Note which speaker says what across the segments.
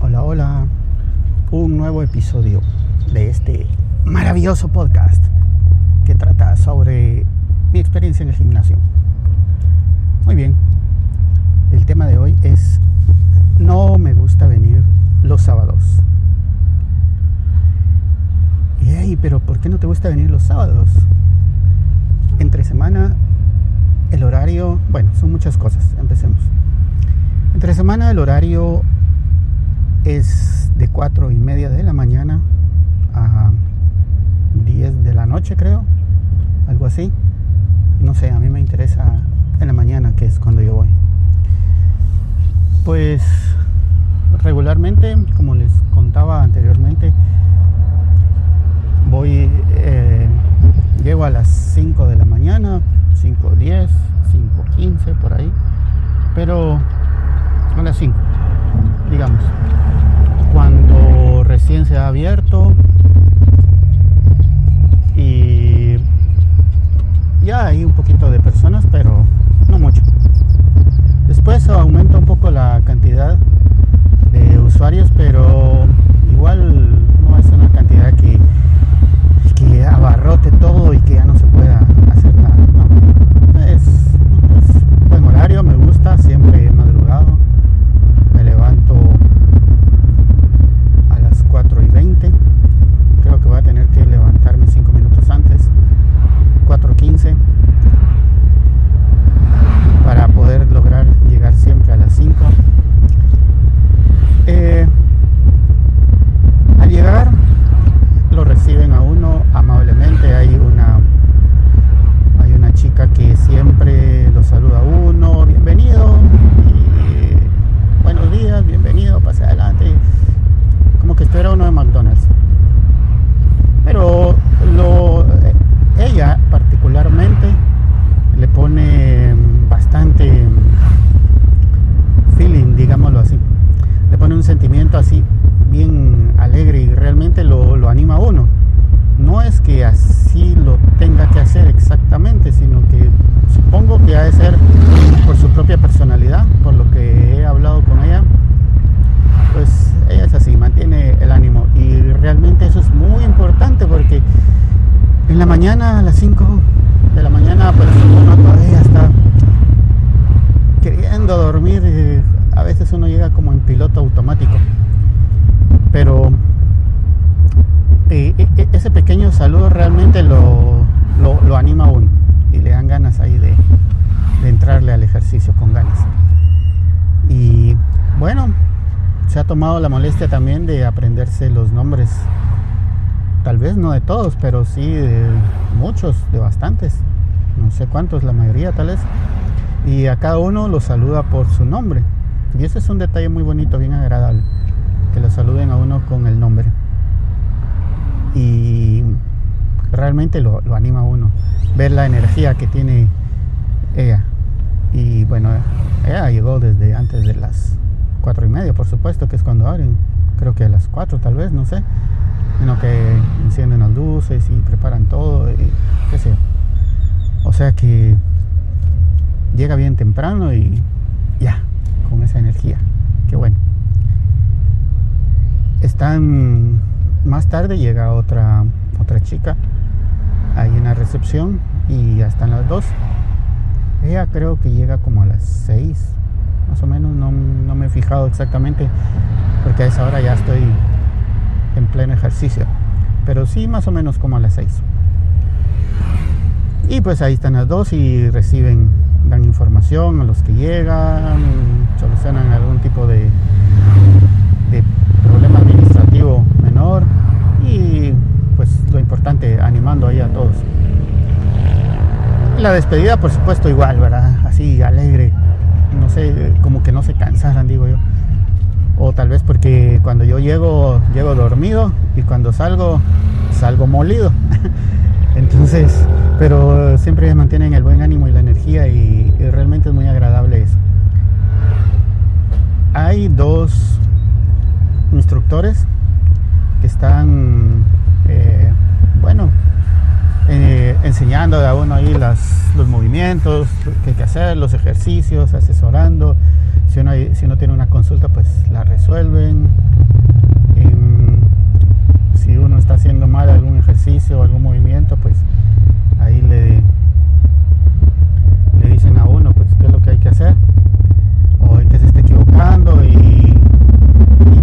Speaker 1: Hola, hola. Un nuevo episodio de este maravilloso podcast que trata sobre mi experiencia en el gimnasio. Muy bien. El tema de hoy es no me gusta venir los sábados. Y pero ¿por qué no te gusta venir los sábados? Entre semana son muchas cosas, empecemos. Entre semana el horario es de 4 y media de la mañana a 10 de la noche, creo, algo así. No sé, a mí me interesa en la mañana, que es cuando yo voy. Pues regularmente, como les contaba anteriormente, voy, eh, llego a las 5 de la mañana, 5.10, 5.15 por ahí, pero a las 5, digamos, cuando recién se ha abierto y ya hay un poquito de personas, pero no mucho. Después aumenta un poco la cantidad de usuarios, pero igual no es una cantidad que, que abarrote todo y que ya no se pueda hacer nada. No. Es, es buen horario, me gusta, siempre he madrugado. Me levanto a las 4 y 20. Creo que voy a tener que levantarme 5 minutos antes. 4.15 para poder lograr llegar siempre a las 5. Eh, al llegar lo reciben a uno amablemente. Hay una hay una chica que siempre lo saluda a uno, bienvenido, y buenos días, bienvenido, pase adelante. Como que espera uno de McDonald's. Pero lo, ella particularmente le pone bastante feeling, digámoslo así. Le pone un sentimiento así bien alegre y realmente lo, lo anima a uno. No es que así lo tenga que hacer exactamente, sino que supongo de ser por su propia personalidad, por lo que he hablado con ella. Pues ella es así, mantiene el ánimo. Y realmente eso es muy importante porque en la mañana, a las 5 de la mañana, pues uno todavía está queriendo dormir. A veces uno llega como en piloto automático. Pero eh, e- ese pequeño saludo realmente lo, lo, lo, anima a uno y le dan ganas ahí de, de entrarle al ejercicio con ganas. Y bueno, se ha tomado la molestia también de aprenderse los nombres, tal vez no de todos, pero sí de muchos, de bastantes, no sé cuántos, la mayoría tal vez, y a cada uno lo saluda por su nombre. Y ese es un detalle muy bonito, bien agradable, que lo saluden a uno con el nombre. Y realmente lo, anima a uno, ver la energía que tiene ella. Y bueno, ella llegó desde antes de las cuatro y media, por supuesto, que es cuando abren. Creo que a las cuatro tal vez, no sé. Sino que encienden las luces y preparan todo, y qué sé. O sea que llega bien temprano y ya, con esa energía. Qué bueno. Están más tarde llega otra otra chica ahí en la recepción y ya están las dos. Ella creo que llega como a las seis más o menos, no, no, me he fijado exactamente, porque a esa hora ya estoy en pleno ejercicio, pero sí más o menos como a las 6. Y pues ahí están las dos y reciben, dan información a los que llegan, solucionan algún tipo de, de problema administrativo menor y pues lo importante, animando ahí a todos. La despedida, por supuesto, igual, ¿verdad? Así, alegre, no sé, como que no se cansaran, digo yo. O tal vez porque cuando yo llego, llego dormido y cuando salgo, salgo molido. Entonces, pero siempre mantienen el buen ánimo y la energía y, realmente es muy agradable eso. Hay dos instructores que están, eh, enseñando a uno ahí los movimientos que hay que hacer, los ejercicios, asesorando. Si uno, tiene una consulta, pues la resuelven. Em, si uno está haciendo mal algún ejercicio o algún movimiento, pues ahí le, le dicen a uno pues qué es lo que hay que hacer o en qué se está equivocando y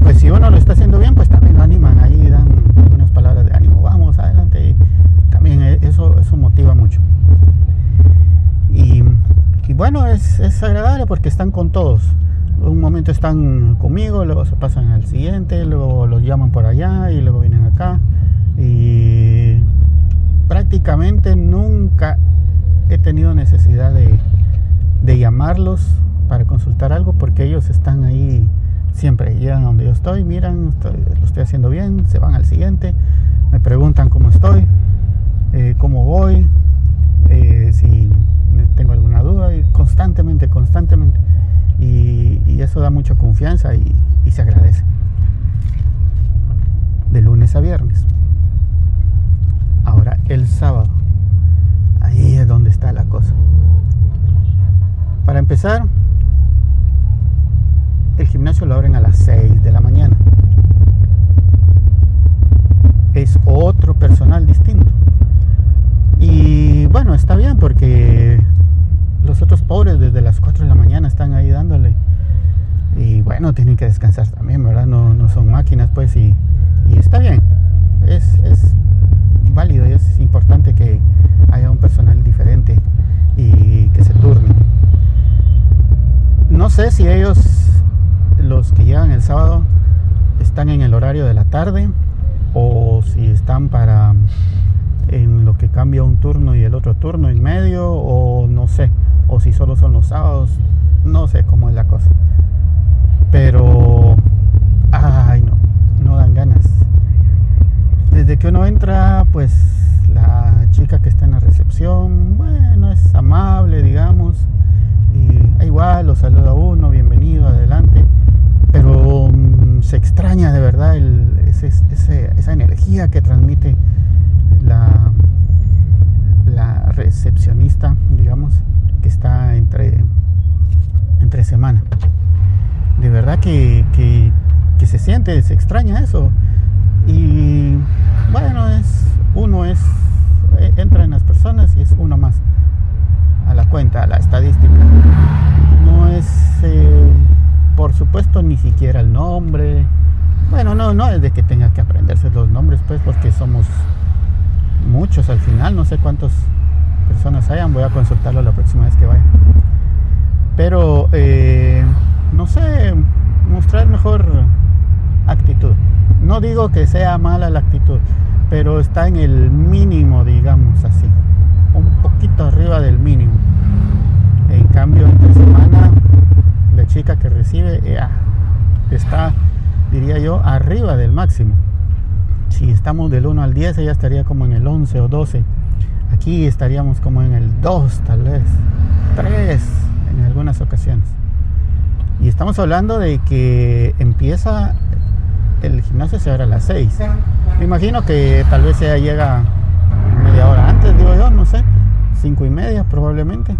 Speaker 1: pues si uno lo está haciendo bien, pues también lo animan ahí, dan algunas palabras de ánimo, vamos adelante. Y también e, eso, eso motiva mucho. Y, y bueno, es, es agradable porque están con todos un momento están conmigo, luego se pasan al siguiente, luego los llaman por allá y luego vienen acá. Y prácticamente nunca he tenido necesidad de, de llamarlos para consultar algo porque ellos están ahí siempre. Llegan donde yo estoy, miran, lo estoy haciendo bien, se van al siguiente, me preguntan cómo estoy, eh, cómo voy, eh, si constantemente, constantemente y, eso da mucha confianza y, y se agradece. De lunes a viernes. Ahora el sábado. Ahí es donde está la cosa. Para empezar, el gimnasio lo abren a las 6 de la mañana. Es otro personal distinto. Y bueno, está bien porque los otros pobres desde las 4 de la mañana están ahí dándole. Y bueno, tienen que descansar también, ¿verdad? No, no son máquinas, pues, y, y está bien. Es, es, válido y es importante que haya un personal diferente y que se turne. No sé si ellos, los que llegan el sábado, están en el horario de la tarde o si están para en lo que cambia un turno y el otro turno en medio o no sé o si solo son los sábados, no sé cómo es la cosa. Pero, ay no, no dan ganas. Desde que uno entra, pues la chica que está en la recepción, bueno, es amable, digamos, y igual lo saluda uno, bienvenido, adelante, pero mm, se extraña de verdad esa energía que transmite la, la recepcionista, digamos está entre, entre semana. De verdad que, que, se siente, se extraña eso. Y bueno, es uno es e, entra en las personas y es uno más a la cuenta, a la estadística. No es, eh, por supuesto, ni siquiera el nombre. Bueno, no, no es de que tenga que aprenderse los nombres, pues, porque somos muchos al final, no sé cuántos personas hayan, voy a consultarlo la próxima vez que vaya. Pero, eh, no sé, mostrar mejor actitud. No digo que sea mala la actitud, pero está en el mínimo, digamos así. Un poquito arriba del mínimo. En cambio, entre semana, la chica que recibe está, diría yo, arriba del máximo. Si estamos del 1 al 10, ella estaría como en el 11 o 12 Estaríamos como en el 2, tal vez, 3 en algunas ocasiones. Y estamos hablando de que empieza el gimnasio se abre a las 6. Me imagino que tal vez ella llega media hora antes, digo yo, no sé, 5 y media probablemente.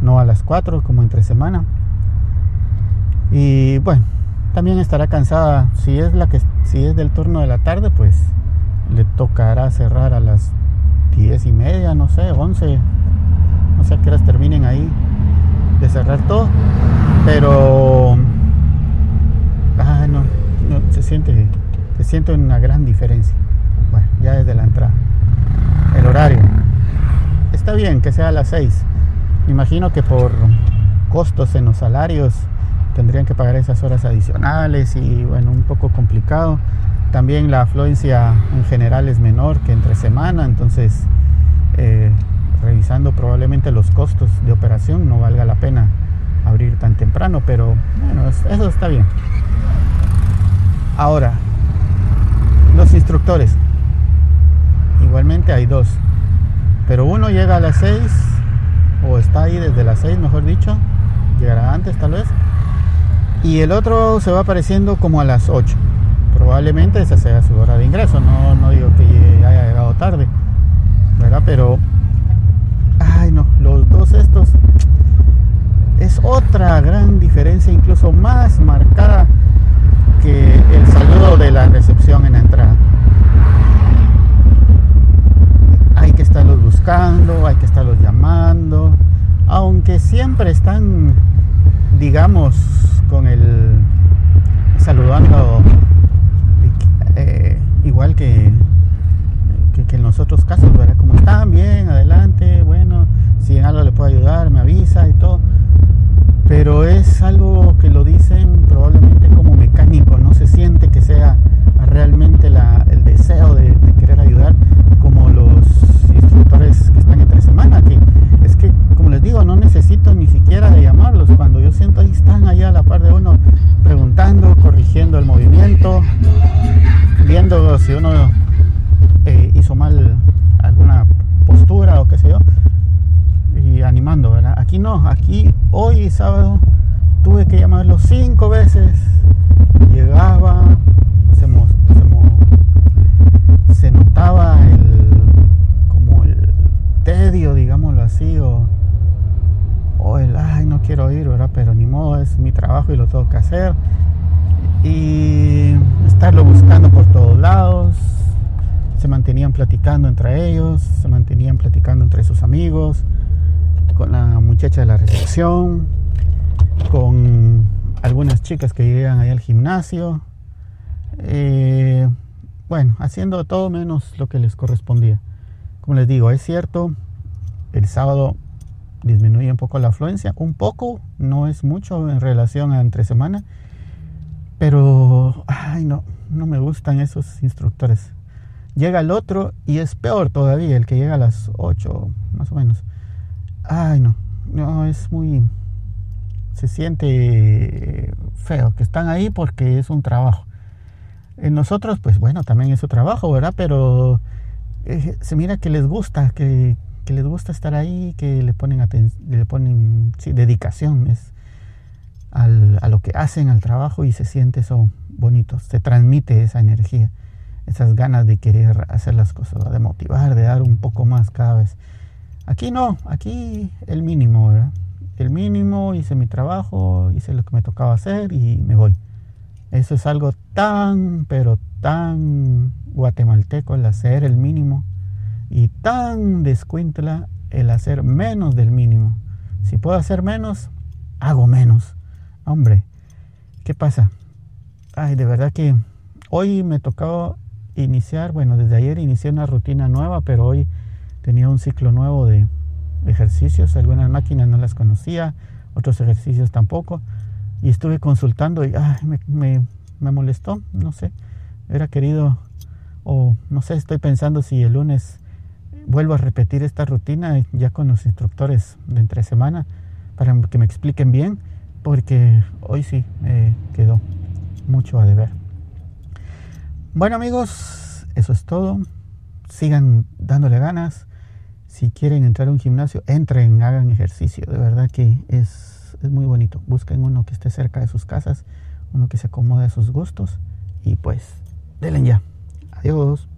Speaker 1: No a las 4 como entre semana. Y bueno, también estará cansada. Si es la que si es del turno de la tarde, pues le tocará cerrar a las 10 y media, no sé, 11, no sé a qué horas terminen ahí de cerrar todo, pero ah, no, se siente, se siente una gran diferencia. Bueno, ya desde la entrada. El horario. Está bien que sea a las 6. Me imagino que por costos en los salarios tendrían que pagar esas horas adicionales y bueno, un poco complicado. También la afluencia en general es menor que entre semana, entonces eh, revisando probablemente los costos de operación no valga la pena abrir tan temprano, pero bueno, eso está bien. Ahora, los instructores. Igualmente hay dos, pero uno llega a las 6 o está ahí desde las 6, mejor dicho, llegará antes tal vez, y el otro se va apareciendo como a las 8 probablemente esa sea su hora de ingreso, no, no digo que haya llegado tarde, ¿verdad? Pero, ay no, los dos estos es otra gran diferencia, incluso más marcada que el saludo de la recepción en la entrada. Hay que estarlos buscando, hay que estarlos llamando, aunque siempre están, digamos, con el saludando eh, igual que, que, en los otros casos, ¿verdad? Como están bien, adelante, bueno, si en algo le puedo ayudar, me avisa y todo. Pero es algo que lo dicen probablemente como mecánico, no se siente que sea realmente la, el deseo de, ayudar si uno eh, hizo mal alguna postura o qué sé yo, y animando, ¿verdad? Aquí no, aquí hoy sábado tuve que llamarlo cinco veces, llegaba, se, se, notaba el, como el tedio, digámoslo así, o, o el, ay, no quiero ir, ¿verdad? Pero ni modo, es mi trabajo y lo tengo que hacer. Se mantenían platicando entre ellos, se mantenían platicando entre sus amigos, con la muchacha de la recepción, con algunas chicas que llegan ahí al gimnasio, eh, bueno, haciendo todo menos lo que les correspondía. Como les digo, es cierto, el sábado disminuye un poco la afluencia, un poco, no es mucho en relación a entre semana, pero, ay no, no me gustan esos instructores llega el otro y es peor todavía, el que llega a las 8 más o menos. Ay, no, no, es muy... Se siente feo que están ahí porque es un trabajo. En nosotros, pues bueno, también es su trabajo, ¿verdad? Pero eh, se mira que les gusta, que, les gusta estar ahí, que le ponen, le ponen dedicación es, a lo que hacen, al trabajo y se siente eso bonito, se transmite esa energía esas ganas de querer hacer las cosas, de motivar, de dar un poco más cada vez. Aquí no, aquí el mínimo. El mínimo, hice mi trabajo, hice lo que me tocaba hacer y me voy. Eso es algo tan, pero tan guatemalteco el hacer el mínimo y tan descuintla el hacer menos del mínimo. Si puedo hacer menos, hago menos. Hombre, ¿qué pasa? Ay, de verdad que hoy me tocaba iniciar, bueno, desde ayer inicié una rutina nueva, pero hoy tenía un ciclo nuevo de ejercicios. Algunas máquinas no las conocía, otros ejercicios tampoco. Y estuve consultando y me, me, molestó, no sé. Era querido, o no sé, estoy pensando si el lunes vuelvo a repetir esta rutina ya con los instructores de entre semana para que me expliquen bien, porque hoy sí me quedó mucho a deber. Bueno amigos, eso es todo. Sigan dándole ganas. Si quieren entrar a un gimnasio, entren, hagan ejercicio. De verdad que es, es muy bonito. Busquen uno que esté cerca de sus casas, uno que se acomode a sus gustos. Y pues, denle ya. Adiós.